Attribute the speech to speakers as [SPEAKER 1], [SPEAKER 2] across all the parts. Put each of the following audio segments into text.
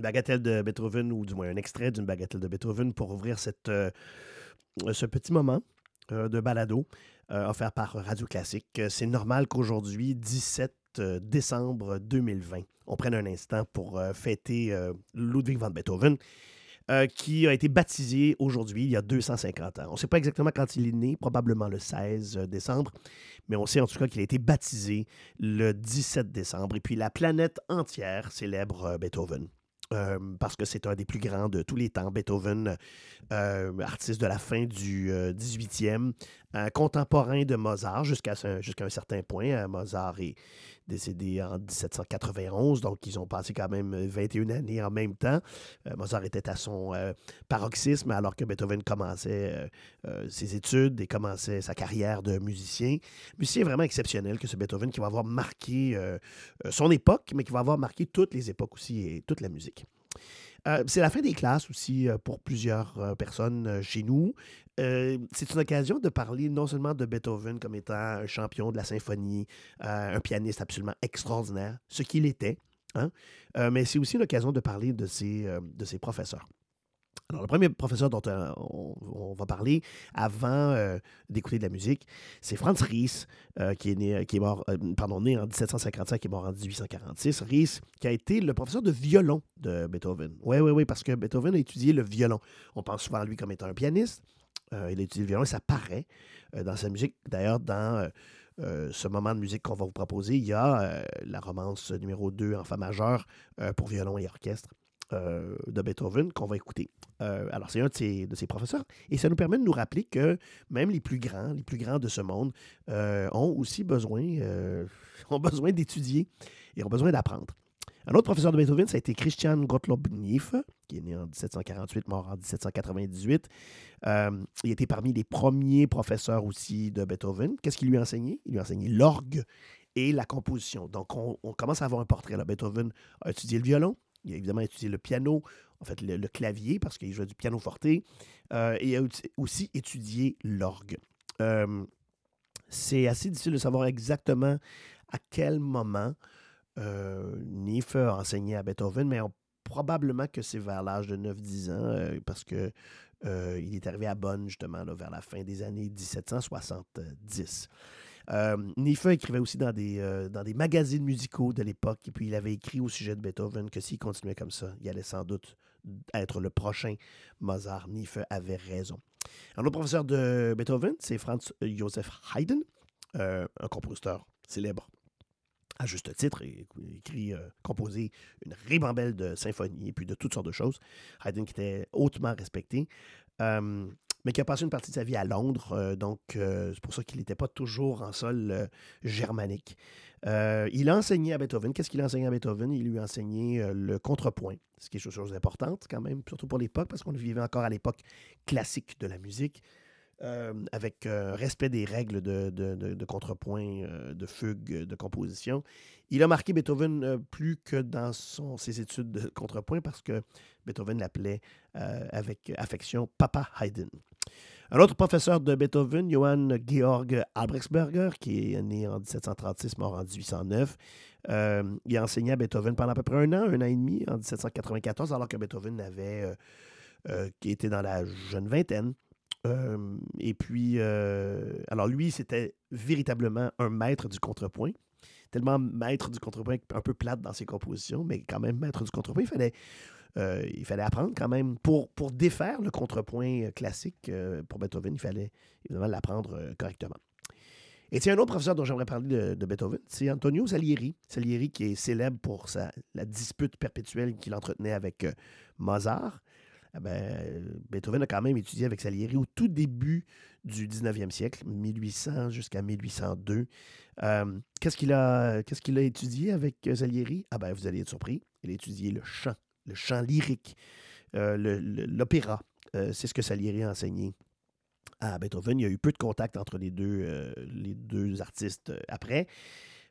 [SPEAKER 1] bagatelle de Beethoven, ou du moins un extrait d'une bagatelle de Beethoven pour ouvrir cette, euh, ce petit moment euh, de balado euh, offert par Radio Classique. C'est normal qu'aujourd'hui, 17 décembre 2020, on prenne un instant pour fêter Ludwig van Beethoven. qui a été baptisé aujourd'hui, il y a 250 ans. On ne sait pas exactement quand il est né, probablement le 16 décembre, mais on sait en tout cas qu'il a été baptisé le 17 décembre. Et puis la planète entière célèbre Beethoven. Euh, parce que c'est un des plus grands de tous les temps. Beethoven, euh, artiste de la fin du 18e, euh, contemporain de Mozart jusqu'à un certain point. Mozart est décédé en 1791, donc ils ont passé quand même 21 années en même temps. Mozart était à son paroxysme alors que Beethoven commençait ses études et commençait sa carrière de musicien. Musicien vraiment exceptionnel que ce Beethoven qui va avoir marqué son époque, mais qui va avoir marqué toutes les époques aussi et toute la musique. Euh, c'est la fin des classes aussi euh, pour plusieurs euh, personnes chez nous. c'est une occasion de parler non seulement de Beethoven comme étant un champion de la symphonie, un pianiste absolument extraordinaire, ce qu'il était, hein, mais c'est aussi une occasion de parler de de ses professeurs. Alors, le premier professeur dont euh, on, va parler avant euh, d'écouter de la musique, c'est Franz Ries, euh, qui, est né, qui est mort, pardon, né en 1755, qui est mort en 1846. Ries, qui a été le professeur de violon de Beethoven. Oui, oui, oui, parce que Beethoven a étudié le violon. On pense souvent à lui comme étant un pianiste. il a étudié le violon et ça paraît dans sa musique. D'ailleurs, dans ce moment de musique qu'on va vous proposer, il y a la romance numéro 2 en fa majeur pour violon et orchestre. Euh, de Beethoven qu'on va écouter. Euh, alors, c'est un de ses, de ses, professeurs. Et ça nous permet de nous rappeler que même les plus grands, les plus grands de ce monde, euh, ont aussi besoin, ont besoin d'étudier et ont besoin d'apprendre. Un autre professeur de Beethoven, ça a été Christian Gottlob Nief, qui est né en 1748, mort en 1798. il était parmi les premiers professeurs aussi de Beethoven. Qu'est-ce qu'il lui a enseigné? Il lui a enseigné l'orgue et la composition. Donc, on, on, commence à avoir un portrait. Là. Beethoven a étudié le violon, il a évidemment étudié le piano, en fait le, clavier, parce qu'il jouait du piano forté, euh, et il a aussi étudié l'orgue. Euh, c'est assez difficile de savoir exactement à quel moment euh, Niefe a enseigné à Beethoven, mais probablement que c'est vers l'âge de 9-10 ans, parce que il est arrivé à Bonn, justement, vers la fin des années 1770. Euh, écrivait aussi dans des, euh, dans des magazines musicaux de l'époque, et puis il avait écrit au sujet de Beethoven que s'il continuait comme ça, il allait sans doute être le prochain Mozart. Niefe avait raison. Un autre professeur de Beethoven, c'est Franz Joseph Haydn, euh, un compositeur célèbre à juste titre, écrit, euh, composé une ribambelle de symphonies et puis de toutes sortes de choses. Haydn qui était hautement respecté mais qui a passé une partie de sa vie à Londres. Euh, donc, euh, c'est pour ça qu'il n'était pas toujours en sol euh, germanique. il a enseigné à Beethoven. Qu'est-ce qu'il a enseigné à Beethoven? Il lui a enseigné le contrepoint, ce qui est une chose importante quand même, surtout pour l'époque, parce qu'on vivait encore à l'époque classique de la musique. avec respect des règles de, contrepoint, de fugue, de composition. Il a marqué Beethoven plus que dans ses études de contrepoint parce que Beethoven l'appelait avec affection Papa Haydn. Un autre professeur de Beethoven, Johann Georg Albrechtsberger, qui est né en 1736, mort en 1809, euh, il a enseigné à Beethoven pendant à peu près un an, un an et demi, en 1794, alors que Beethoven avait, euh, euh, dans la jeune vingtaine. et puis, alors lui, c'était véritablement un maître du contrepoint tellement maître du contrepoint, un peu plate dans ses compositions, mais quand même maître du contrepoint. Il fallait euh, il fallait apprendre quand même. Pour, défaire le contrepoint euh, classique euh, pour Beethoven, il fallait évidemment l'apprendre correctement. Et tiens, un autre professeur dont j'aimerais parler de, Beethoven, c'est Antonio Salieri. Salieri qui est célèbre pour sa, la dispute perpétuelle qu'il entretenait avec Mozart. Eh ben, Beethoven a quand même étudié avec Salieri au tout début du 19e siècle, 1800 jusqu'à 1802. qu'est-ce qu'il a, qu'est-ce qu'il a étudié avec Salieri? Ah ben, vous allez être surpris. Il a étudié le chant le chant lyrique, euh, l'opéra. Euh, c'est ce que Salieri a enseigné à Beethoven. Il y a eu peu de contact entre les deux, euh, les deux artistes après.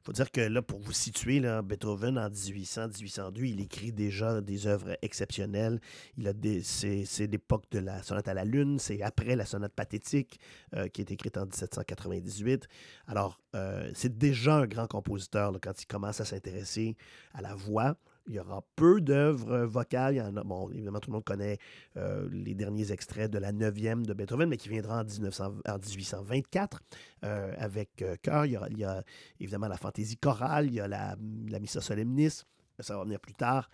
[SPEAKER 1] Il faut dire que là, pour vous situer, Beethoven, en 1800-1802, il écrit déjà des œuvres exceptionnelles. C'est, l'époque de la sonate à la lune, c'est après la sonate pathétique qui est écrite en 1798. Alors, c'est déjà un grand compositeur quand il commence à s'intéresser à la voix Il y aura peu d'œuvres vocales. Il y en a, bon, évidemment, tout le monde connaît euh, les derniers extraits de la 9e de Beethoven, mais qui viendra en, 1900, en 1824 euh, avec euh, chœur. Il, y a évidemment la fantaisie chorale, il y a la, la Missa Solemnis. Ça va venir plus tard.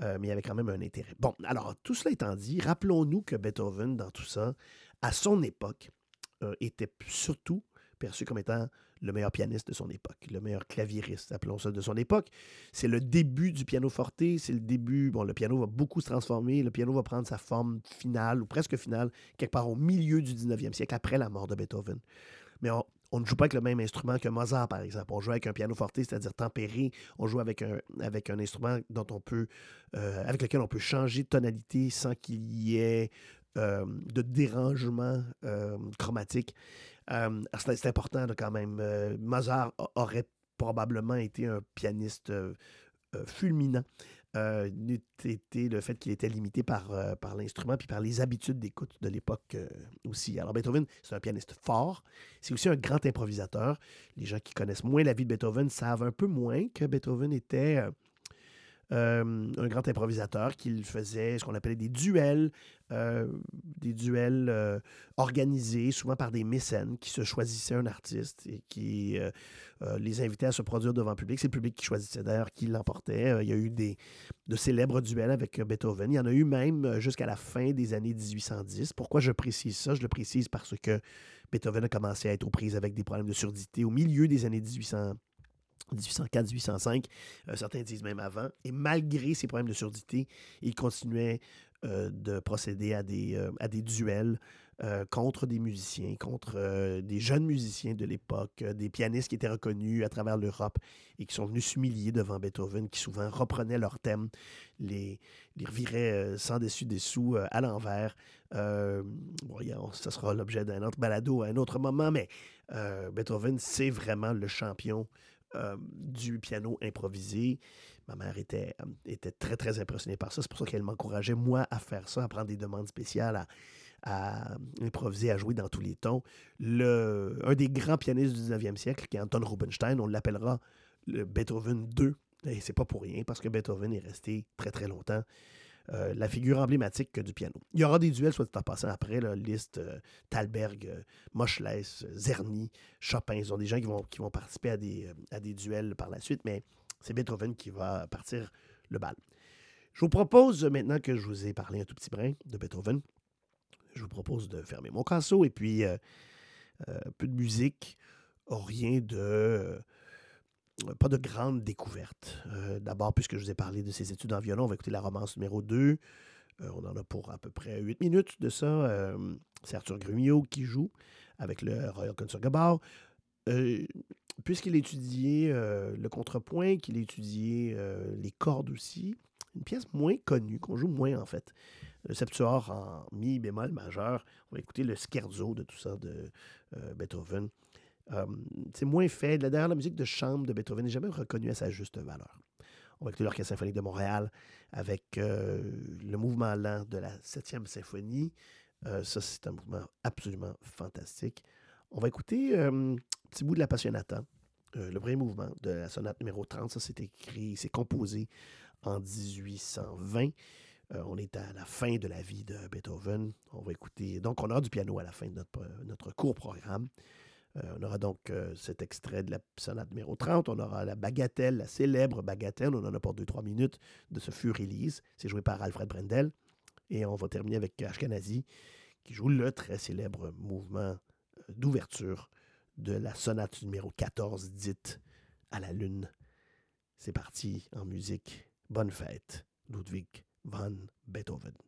[SPEAKER 1] mais il y avait quand même un intérêt. Bon, alors, tout cela étant dit, rappelons-nous que Beethoven, dans tout ça, à son époque, était surtout perçu comme étant le meilleur pianiste de son époque, le meilleur claviériste, appelons ça, de son époque. C'est le début du piano forte, c'est le début, bon, le piano va beaucoup se transformer, le piano va prendre sa forme finale, ou presque finale, quelque part au milieu du 19e siècle, après la mort de Beethoven. Mais on, ne joue pas avec le même instrument que Mozart, par exemple. On joue avec un piano forte, c'est-à-dire tempéré. On joue avec un, avec un instrument dont on peut, euh, avec lequel on peut changer de tonalité sans qu'il y ait euh, de dérangement euh, chromatique. Euh, c'est important quand même. Euh, Mozart aurait probablement été un pianiste euh, fulminant. n'eût été le fait qu'il était limité par, par l'instrument puis par les habitudes d'écoute de l'époque aussi. Alors Beethoven, c'est un pianiste fort. C'est aussi un grand improvisateur. Les gens qui connaissent moins la vie de Beethoven savent un peu moins que Beethoven était euh, un grand improvisateur qui faisait ce qu'on appelait des duels, euh, des duels euh, organisés souvent par des mécènes qui se choisissaient un artiste et qui les invitaient à se produire devant le public. C'est le public qui choisissait d'ailleurs qui l'emportait. il y a eu de célèbres duels avec Beethoven. Il y en a eu même jusqu'à la fin des années 1810. Pourquoi je précise ça? Je le précise parce que Beethoven a commencé à être aux prises avec des problèmes de surdité au milieu des années 1800. 1804-1805, euh, certains disent même avant. Et malgré ces problèmes de surdité, il continuait euh, de procéder à des, euh, à des duels contre des musiciens, contre des jeunes musiciens de l'époque, des pianistes qui étaient reconnus à travers l'Europe et qui sont venus s'humilier devant Beethoven, qui souvent reprenaient leurs thèmes, les, les reviraient sans dessus-dessous à l'envers. bon, ça sera l'objet d'un autre balado à un autre moment, mais Beethoven, c'est vraiment le champion euh, du piano improvisé. Ma mère était, euh, était très, très impressionnée par ça. C'est pour ça qu'elle m'encourageait, moi, à faire ça, à prendre des demandes spéciales, à, improviser, à jouer dans tous les tons. Un des grands pianistes du 19e siècle, qui est Anton Rubinstein, on l'appellera le Beethoven 2. Et c'est pas pour rien, parce que Beethoven est resté très, très longtemps euh, la figure emblématique du piano. Il y aura des duels, soit en passant après, la liste euh, Thalberg, euh, Moschles, Zerny, Chopin. Ils ont des gens qui vont, participer à des, duels par la suite, mais c'est Beethoven qui va partir le bal. Je vous propose maintenant que je vous ai parlé un tout petit brin de Beethoven. Je vous propose de fermer mon casseau et puis un peu de musique, rien de pas de grande découverte. Euh, d'abord, puisque je vous ai parlé de ses études en violon, on va écouter la romance numéro 2. Euh, on en a pour à peu près 8 minutes de ça. Euh, c'est Arthur Grumio qui joue avec le Royal Concertgebouw. Puisqu'il a étudié le contrepoint, qu'il a étudié les cordes aussi, une pièce moins connue, qu'on joue moins en fait. Le septuor en mi bémol majeur. On va écouter le scherzo de tout ça de Beethoven c'est moins fait. Derrière la musique de chambre de Beethoven n'est jamais reconnue à sa juste valeur. On va écouter l'Orchestre symphonique de Montréal avec le mouvement lent de la 7e symphonie. ça, c'est un mouvement absolument fantastique. On va écouter un petit bout de la Passionata, le premier mouvement de la sonate numéro 30. Ça, c'est écrit, c'est composé en 1820. on est à la fin de la vie de Beethoven. On va écouter. Donc, on aura du piano à la fin de notre, notre court programme. Euh, on aura donc euh, cet extrait de la sonate numéro 30. On aura la bagatelle, la célèbre bagatelle. On en a pour 2-3 minutes de ce fur. C'est joué par Alfred Brendel. Et on va terminer avec Ashkenazi, qui joue le très célèbre mouvement euh, d'ouverture de la sonate numéro 14, dite à la lune. C'est parti en musique. Bonne fête, Ludwig van Beethoven.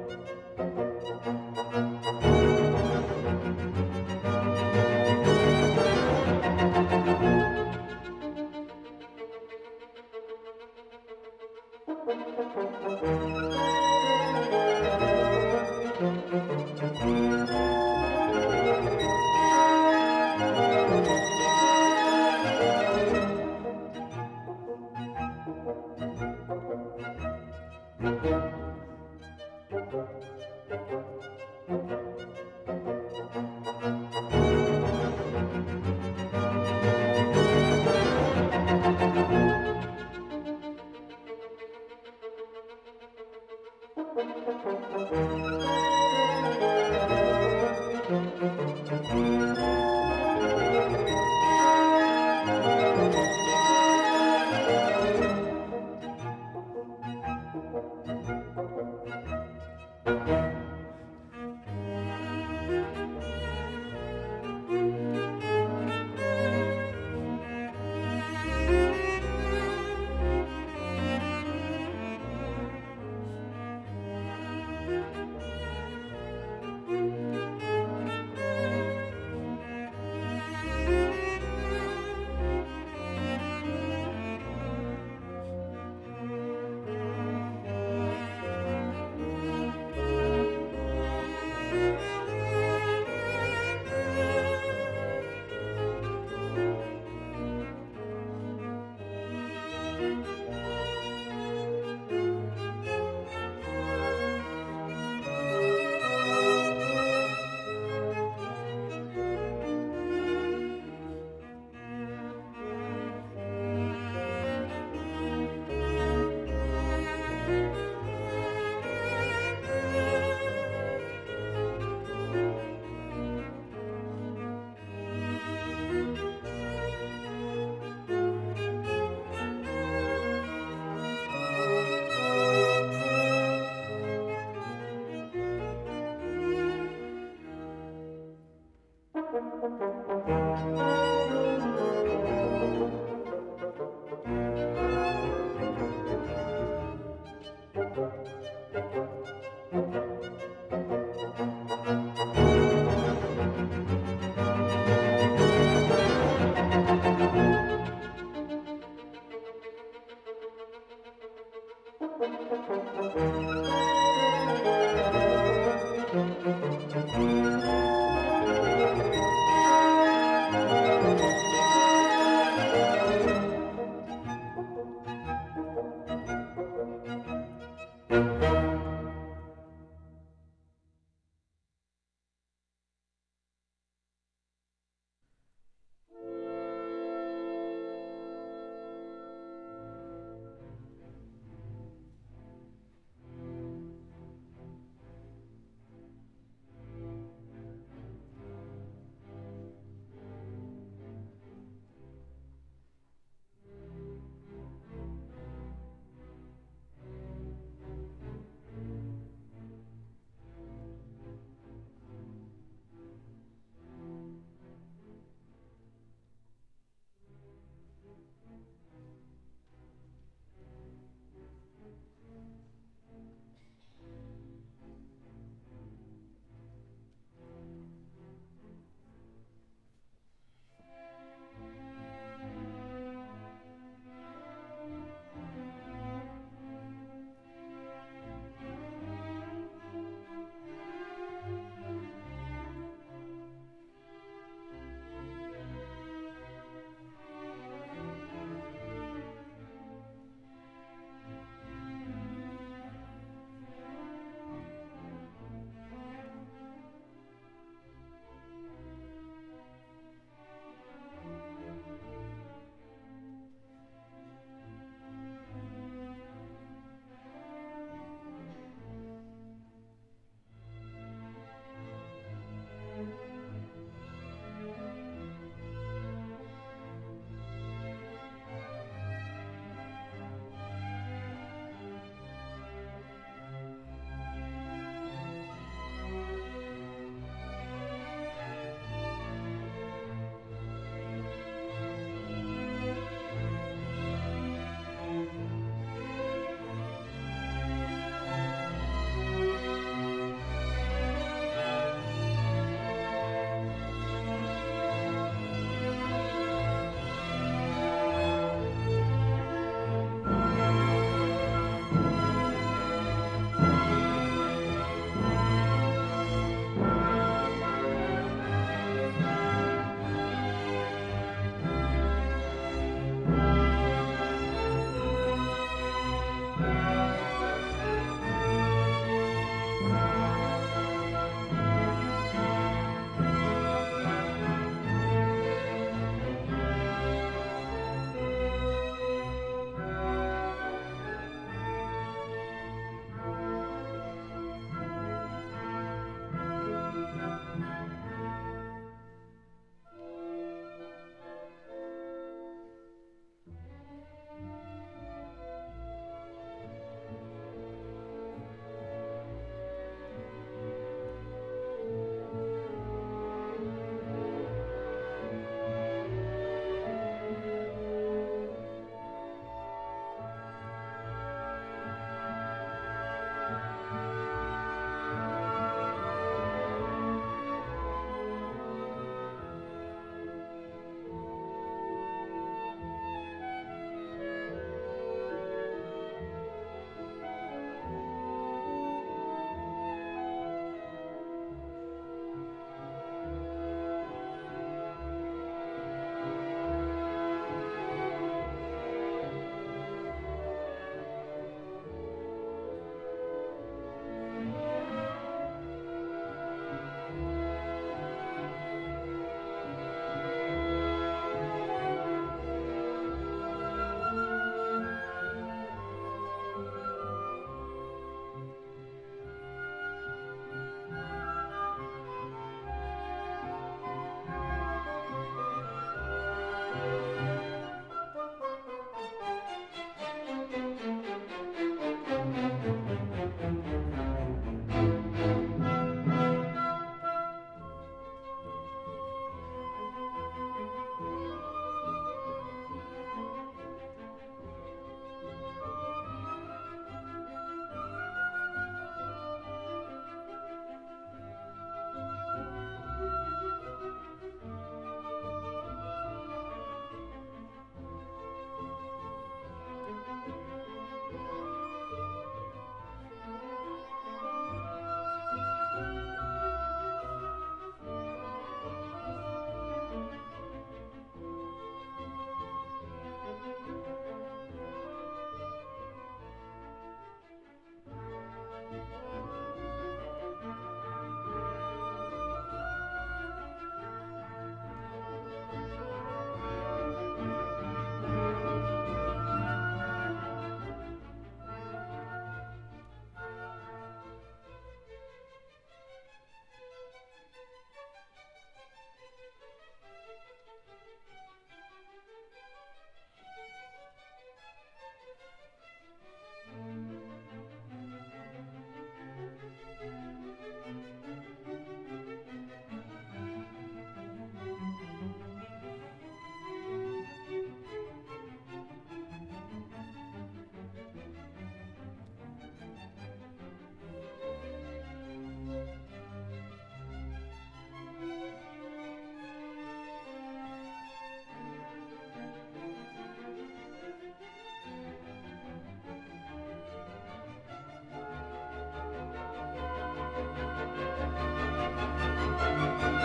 [SPEAKER 1] Música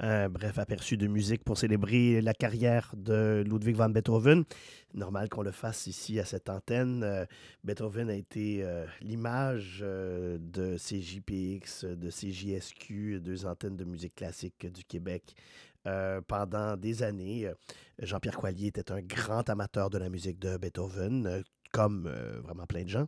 [SPEAKER 1] un bref aperçu de musique pour célébrer la carrière de Ludwig van Beethoven. Normal qu'on le fasse ici à cette antenne. Euh, Beethoven a été euh, l'image euh, de CJPX, de CJSQ, deux antennes de musique classique du Québec. pendant des années, Jean-Pierre Coilier était un grand amateur de la musique de Beethoven, comme euh, vraiment plein de gens.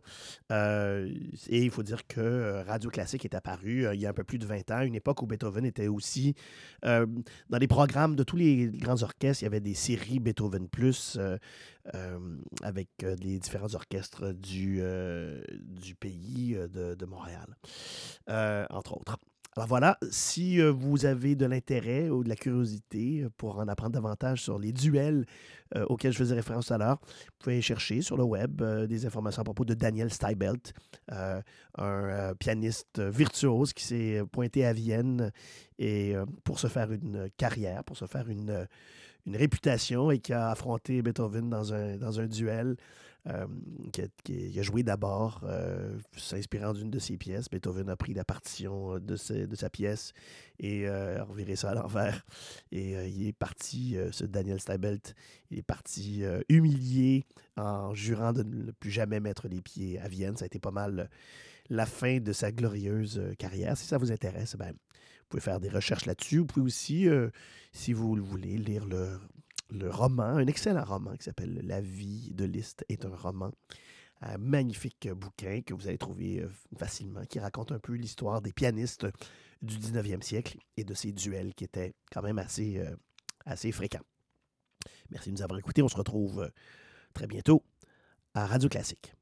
[SPEAKER 1] Euh, et il faut dire que euh, Radio Classique est apparu il y a un peu plus de 20 ans, une époque où Beethoven était aussi dans les programmes de tous les grands orchestres. Il y avait des séries Beethoven Plus avec les différents orchestres du, du pays de, de Montréal, entre autres. Alors voilà, si vous avez de l'intérêt ou de la curiosité pour en apprendre davantage sur les duels auxquels je faisais référence tout à l'heure, vous pouvez chercher sur le web des informations à propos de Daniel Steibelt, un pianiste virtuose qui s'est pointé à Vienne pour se faire une carrière, pour se faire une, réputation et qui a affronté Beethoven dans un duel. Euh, qui, a, joué d'abord, euh, s'inspirant d'une de ses pièces. Beethoven a pris la partition de, de sa pièce et euh, a reviré ça à l'envers. Et il est parti, ce Daniel Steibelt, il est parti humilié en jurant de ne plus jamais mettre les pieds à Vienne. Ça a été pas mal la fin de sa glorieuse carrière. Si ça vous intéresse, ben, vous pouvez faire des recherches là-dessus. Vous pouvez aussi, si vous le voulez, lire le le roman, un excellent roman qui s'appelle La vie de Liszt est un roman. Un magnifique bouquin que vous allez trouver euh, facilement, qui raconte un peu l'histoire des pianistes du 19e siècle et de ces duels qui étaient quand même assez, euh, assez fréquents. Merci de nous avoir écoutés. On se retrouve euh, très bientôt à Radio Classique.